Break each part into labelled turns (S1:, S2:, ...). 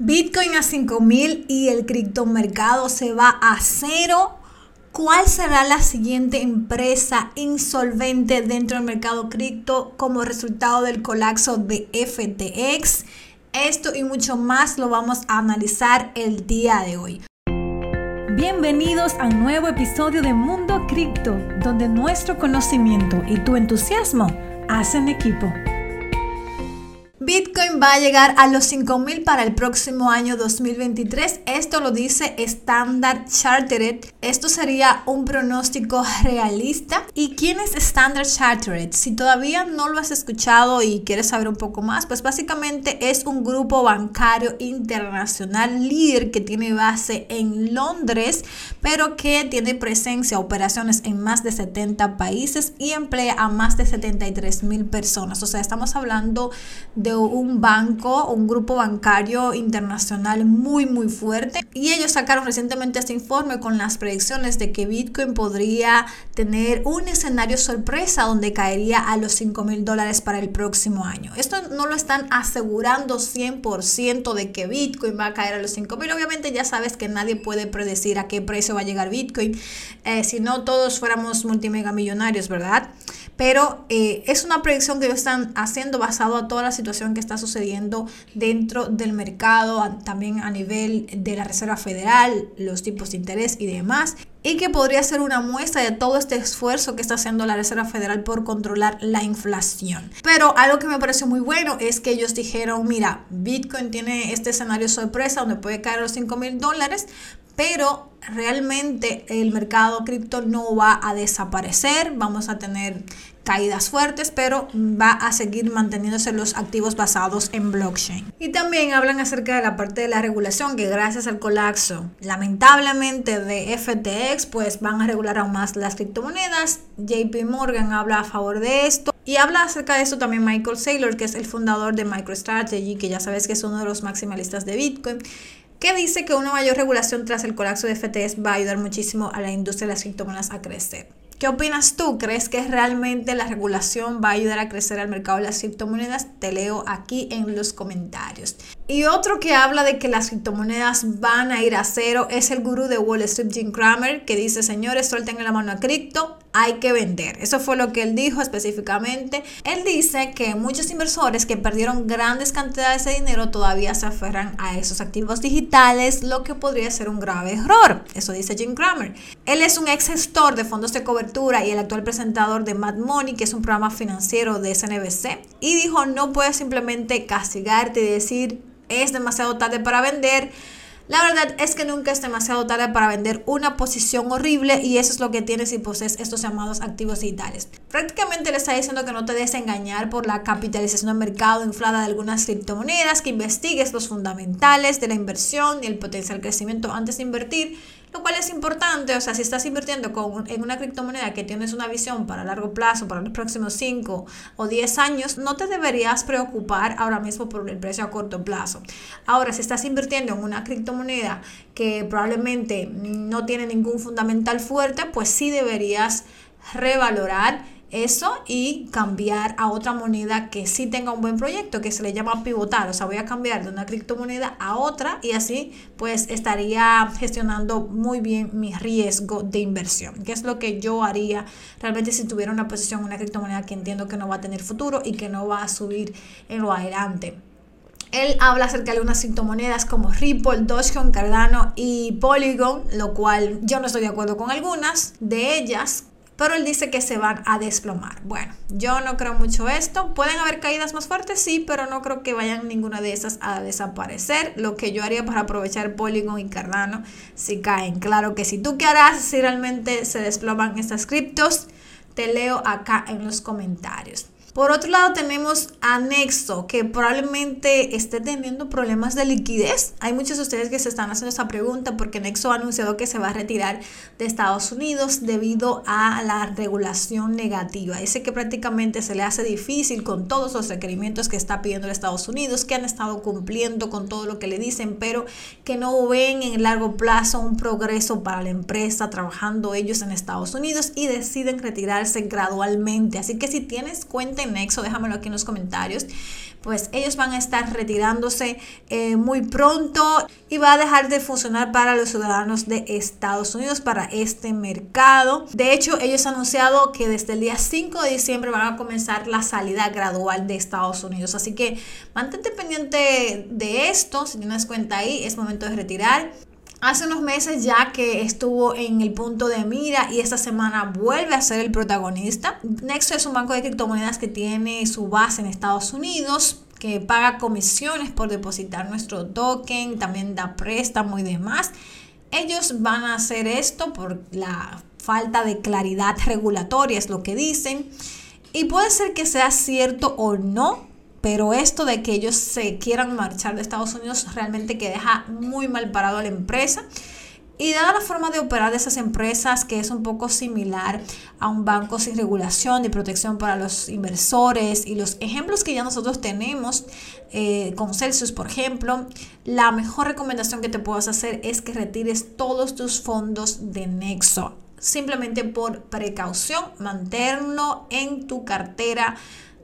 S1: Bitcoin a 5000 y el criptomercado se va a cero. ¿Cuál será la siguiente empresa insolvente dentro del mercado cripto como resultado del colapso de FTX? Esto y mucho más lo vamos a analizar el día de hoy.
S2: Bienvenidos a un nuevo episodio de Mundo Cripto, donde nuestro conocimiento y tu entusiasmo hacen equipo.
S1: Bitcoin va a llegar a los 5.000 para el próximo año 2023. Esto lo dice Standard Chartered. Esto sería un pronóstico realista. ¿Y quién es Standard Chartered? Si todavía no lo has escuchado y quieres saber un poco más, pues básicamente es un grupo bancario internacional líder que tiene base en Londres, pero que tiene presencia, operaciones en más de 70 países y emplea a más de 73 mil personas. O sea, estamos hablando de un banco, un grupo bancario internacional muy, muy fuerte. Y ellos sacaron recientemente este informe con las predicciones de que Bitcoin podría tener un escenario sorpresa donde caería a los 5 mil dólares para el próximo año. Esto no lo están asegurando 100% de que Bitcoin va a caer a los 5 mil. Obviamente ya sabes que nadie puede predecir a qué precio va a llegar Bitcoin. Eh, si no, todos fuéramos multimega millonarios, ¿verdad? Pero eh, es una predicción que ellos están haciendo basado a toda la situación que está sucediendo dentro del mercado, también a nivel de la Reserva Federal, los tipos de interés y demás y que podría ser una muestra de todo este esfuerzo que está haciendo la Reserva Federal por controlar la inflación. Pero algo que me pareció muy bueno es que ellos dijeron, mira, Bitcoin tiene este escenario sorpresa donde puede caer los 5 mil dólares, pero realmente el mercado cripto no va a desaparecer, vamos a tener caídas fuertes, pero va a seguir manteniéndose los activos basados en blockchain. Y también hablan acerca de la parte de la regulación, que gracias al colapso, lamentablemente, de FTX, pues van a regular aún más las criptomonedas. JP Morgan habla a favor de esto. Y habla acerca de esto también Michael Saylor, que es el fundador de MicroStrategy, que ya sabes que es uno de los maximalistas de Bitcoin que dice que una mayor regulación tras el colapso de FTX va a ayudar muchísimo a la industria de las criptomonedas a crecer. ¿Qué opinas tú? ¿Crees que realmente la regulación va a ayudar a crecer al mercado de las criptomonedas? Te leo aquí en los comentarios. Y otro que habla de que las criptomonedas van a ir a cero es el gurú de Wall Street, Jim Cramer, que dice, señores, suelten la mano a cripto, hay que vender. Eso fue lo que él dijo específicamente. Él dice que muchos inversores que perdieron grandes cantidades de dinero todavía se aferran a esos activos digitales, lo que podría ser un grave error. Eso dice Jim Cramer. Él es un ex gestor de fondos de cobertura y el actual presentador de Mad Money, que es un programa financiero de SNBC, y dijo, no puedes simplemente castigarte y decir, es demasiado tarde para vender la verdad es que nunca es demasiado tarde para vender una posición horrible y eso es lo que tienes si posees estos llamados activos digitales. Prácticamente le está diciendo que no te des engañar por la capitalización del mercado inflada de algunas criptomonedas, que investigues los fundamentales de la inversión y el potencial crecimiento antes de invertir lo cual es importante, o sea, si estás invirtiendo con, en una criptomoneda que tienes una visión para largo plazo, para los próximos 5 o 10 años, no te deberías preocupar ahora mismo por el precio a corto plazo. Ahora, si estás invirtiendo en una criptomoneda que probablemente no tiene ningún fundamental fuerte, pues sí deberías revalorar eso y cambiar a otra moneda que sí tenga un buen proyecto, que se le llama pivotar. O sea, voy a cambiar de una criptomoneda a otra y así pues estaría gestionando muy bien mi riesgo de inversión, que es lo que yo haría realmente si tuviera una posición en una criptomoneda que entiendo que no va a tener futuro y que no va a subir en lo adelante. Él habla acerca de unas criptomonedas como Ripple, Dogecoin, Cardano y Polygon, lo cual yo no estoy de acuerdo con algunas de ellas pero él dice que se van a desplomar. Bueno, yo no creo mucho esto. Pueden haber caídas más fuertes, sí, pero no creo que vayan ninguna de esas a desaparecer. Lo que yo haría para aprovechar Polygon y Cardano si caen. Claro que si tú qué harás si realmente se desploman estas criptos, te leo acá en los comentarios. Por otro lado tenemos a Nexo, que probablemente esté teniendo problemas de liquidez. Hay muchos de ustedes que se están haciendo esta pregunta porque Nexo ha anunciado que se va a retirar de Estados Unidos debido a la regulación negativa. Dice que prácticamente se le hace difícil con todos los requerimientos que está pidiendo Estados Unidos, que han estado cumpliendo con todo lo que le dicen, pero que no ven en el largo plazo un progreso para la empresa trabajando ellos en Estados Unidos y deciden retirarse gradualmente. Así que si tienes cuenta en Nexo, déjamelo aquí en los comentarios. Pues ellos van a estar retirándose eh, muy pronto y va a dejar de funcionar para los ciudadanos de Estados Unidos, para este mercado. De hecho, ellos han anunciado que desde el día 5 de diciembre van a comenzar la salida gradual de Estados Unidos. Así que mantente pendiente de esto. Si tienes cuenta ahí, es momento de retirar. Hace unos meses ya que estuvo en el punto de mira y esta semana vuelve a ser el protagonista. Nexo es un banco de criptomonedas que tiene su base en Estados Unidos que paga comisiones por depositar nuestro token, también da préstamo y demás. Ellos van a hacer esto por la falta de claridad regulatoria, es lo que dicen. Y puede ser que sea cierto o no, pero esto de que ellos se quieran marchar de Estados Unidos realmente que deja muy mal parado a la empresa. Y dada la forma de operar de esas empresas, que es un poco similar a un banco sin regulación y protección para los inversores y los ejemplos que ya nosotros tenemos eh, con Celsius, por ejemplo, la mejor recomendación que te puedas hacer es que retires todos tus fondos de Nexo. Simplemente por precaución, manténlo en tu cartera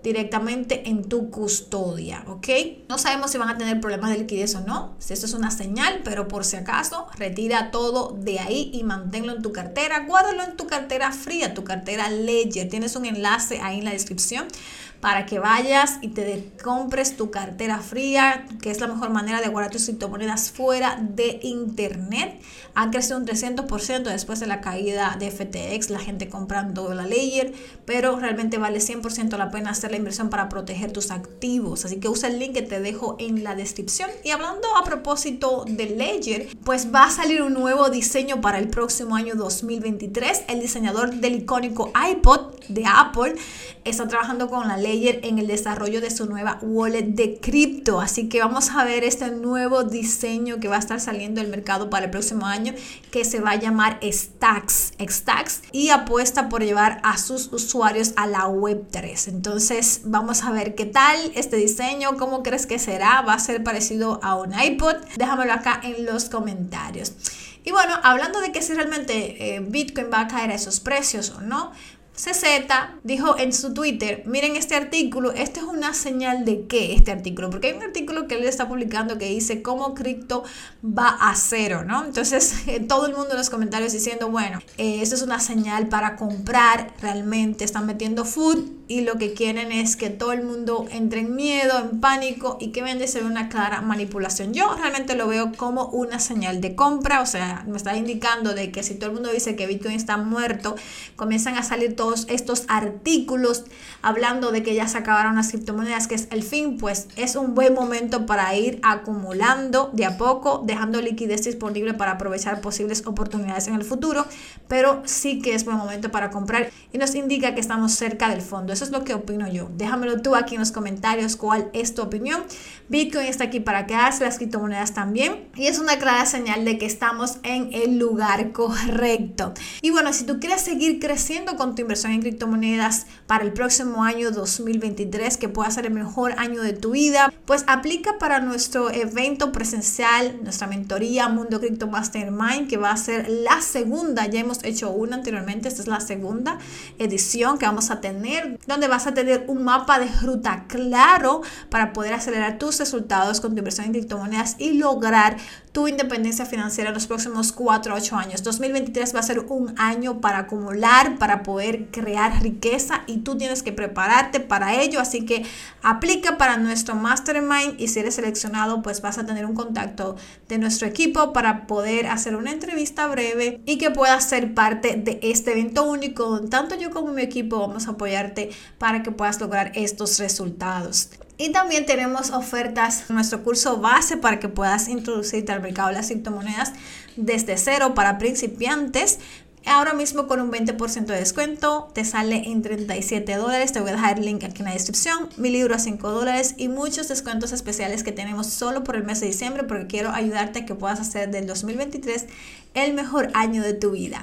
S1: directamente en tu custodia, ¿ok? No sabemos si van a tener problemas de liquidez o no, si eso es una señal, pero por si acaso, retira todo de ahí y manténlo en tu cartera, guárdalo en tu cartera fría, tu cartera Ledger. Tienes un enlace ahí en la descripción para que vayas y te compres tu cartera fría, que es la mejor manera de guardar tus criptomonedas fuera de internet. Han crecido un 300% después de la caída de FTX, la gente comprando la Ledger, pero realmente vale 100% la pena hacer la inversión para proteger tus activos. Así que usa el link que te dejo en la descripción. Y hablando a propósito de Ledger, pues va a salir un nuevo diseño para el próximo año 2023. El diseñador del icónico iPod de Apple está trabajando con la Ledger en el desarrollo de su nueva wallet de cripto. Así que vamos a ver este nuevo diseño que va a estar saliendo al mercado para el próximo año que se va a llamar Stacks. Stacks y apuesta por llevar a sus usuarios a la web 3. Entonces vamos a ver qué tal este diseño, cómo crees que será, va a ser parecido a un iPod. Déjamelo acá en los comentarios. Y bueno, hablando de que si realmente eh, Bitcoin va a caer a esos precios o no, CZ dijo en su Twitter, miren este artículo, este es una señal de qué este artículo, porque hay un artículo que él está publicando que dice cómo cripto va a cero, ¿no? Entonces todo el mundo en los comentarios diciendo, bueno, eh, esto es una señal para comprar, realmente están metiendo food y lo que quieren es que todo el mundo entre en miedo, en pánico y que vende ser una clara manipulación. Yo realmente lo veo como una señal de compra, o sea, me está indicando de que si todo el mundo dice que Bitcoin está muerto, comienzan a salir todos estos artículos hablando de que ya se acabaron las criptomonedas, que es el fin, pues es un buen momento para ir acumulando de a poco, dejando liquidez disponible para aprovechar posibles oportunidades en el futuro, pero sí que es buen momento para comprar y nos indica que estamos cerca del fondo eso es lo que opino yo. Déjamelo tú aquí en los comentarios cuál es tu opinión. Bitcoin está aquí para quedarse, las criptomonedas también. Y es una clara señal de que estamos en el lugar correcto. Y bueno, si tú quieres seguir creciendo con tu inversión en criptomonedas para el próximo año 2023, que pueda ser el mejor año de tu vida, pues aplica para nuestro evento presencial, nuestra mentoría Mundo Cripto Mastermind, que va a ser la segunda. Ya hemos hecho una anteriormente, esta es la segunda edición que vamos a tener donde vas a tener un mapa de ruta claro para poder acelerar tus resultados con tu inversión en criptomonedas y lograr tu independencia financiera en los próximos 4 a 8 años. 2023 va a ser un año para acumular, para poder crear riqueza y tú tienes que prepararte para ello. Así que aplica para nuestro mastermind y si eres seleccionado pues vas a tener un contacto de nuestro equipo para poder hacer una entrevista breve y que puedas ser parte de este evento único. Tanto yo como mi equipo vamos a apoyarte para que puedas lograr estos resultados. Y también tenemos ofertas en nuestro curso base para que puedas introducirte al mercado de las criptomonedas desde cero para principiantes. Ahora mismo con un 20% de descuento te sale en 37 dólares. Te voy a dejar el link aquí en la descripción. Mi libro a 5 dólares y muchos descuentos especiales que tenemos solo por el mes de diciembre porque quiero ayudarte a que puedas hacer del 2023 el mejor año de tu vida.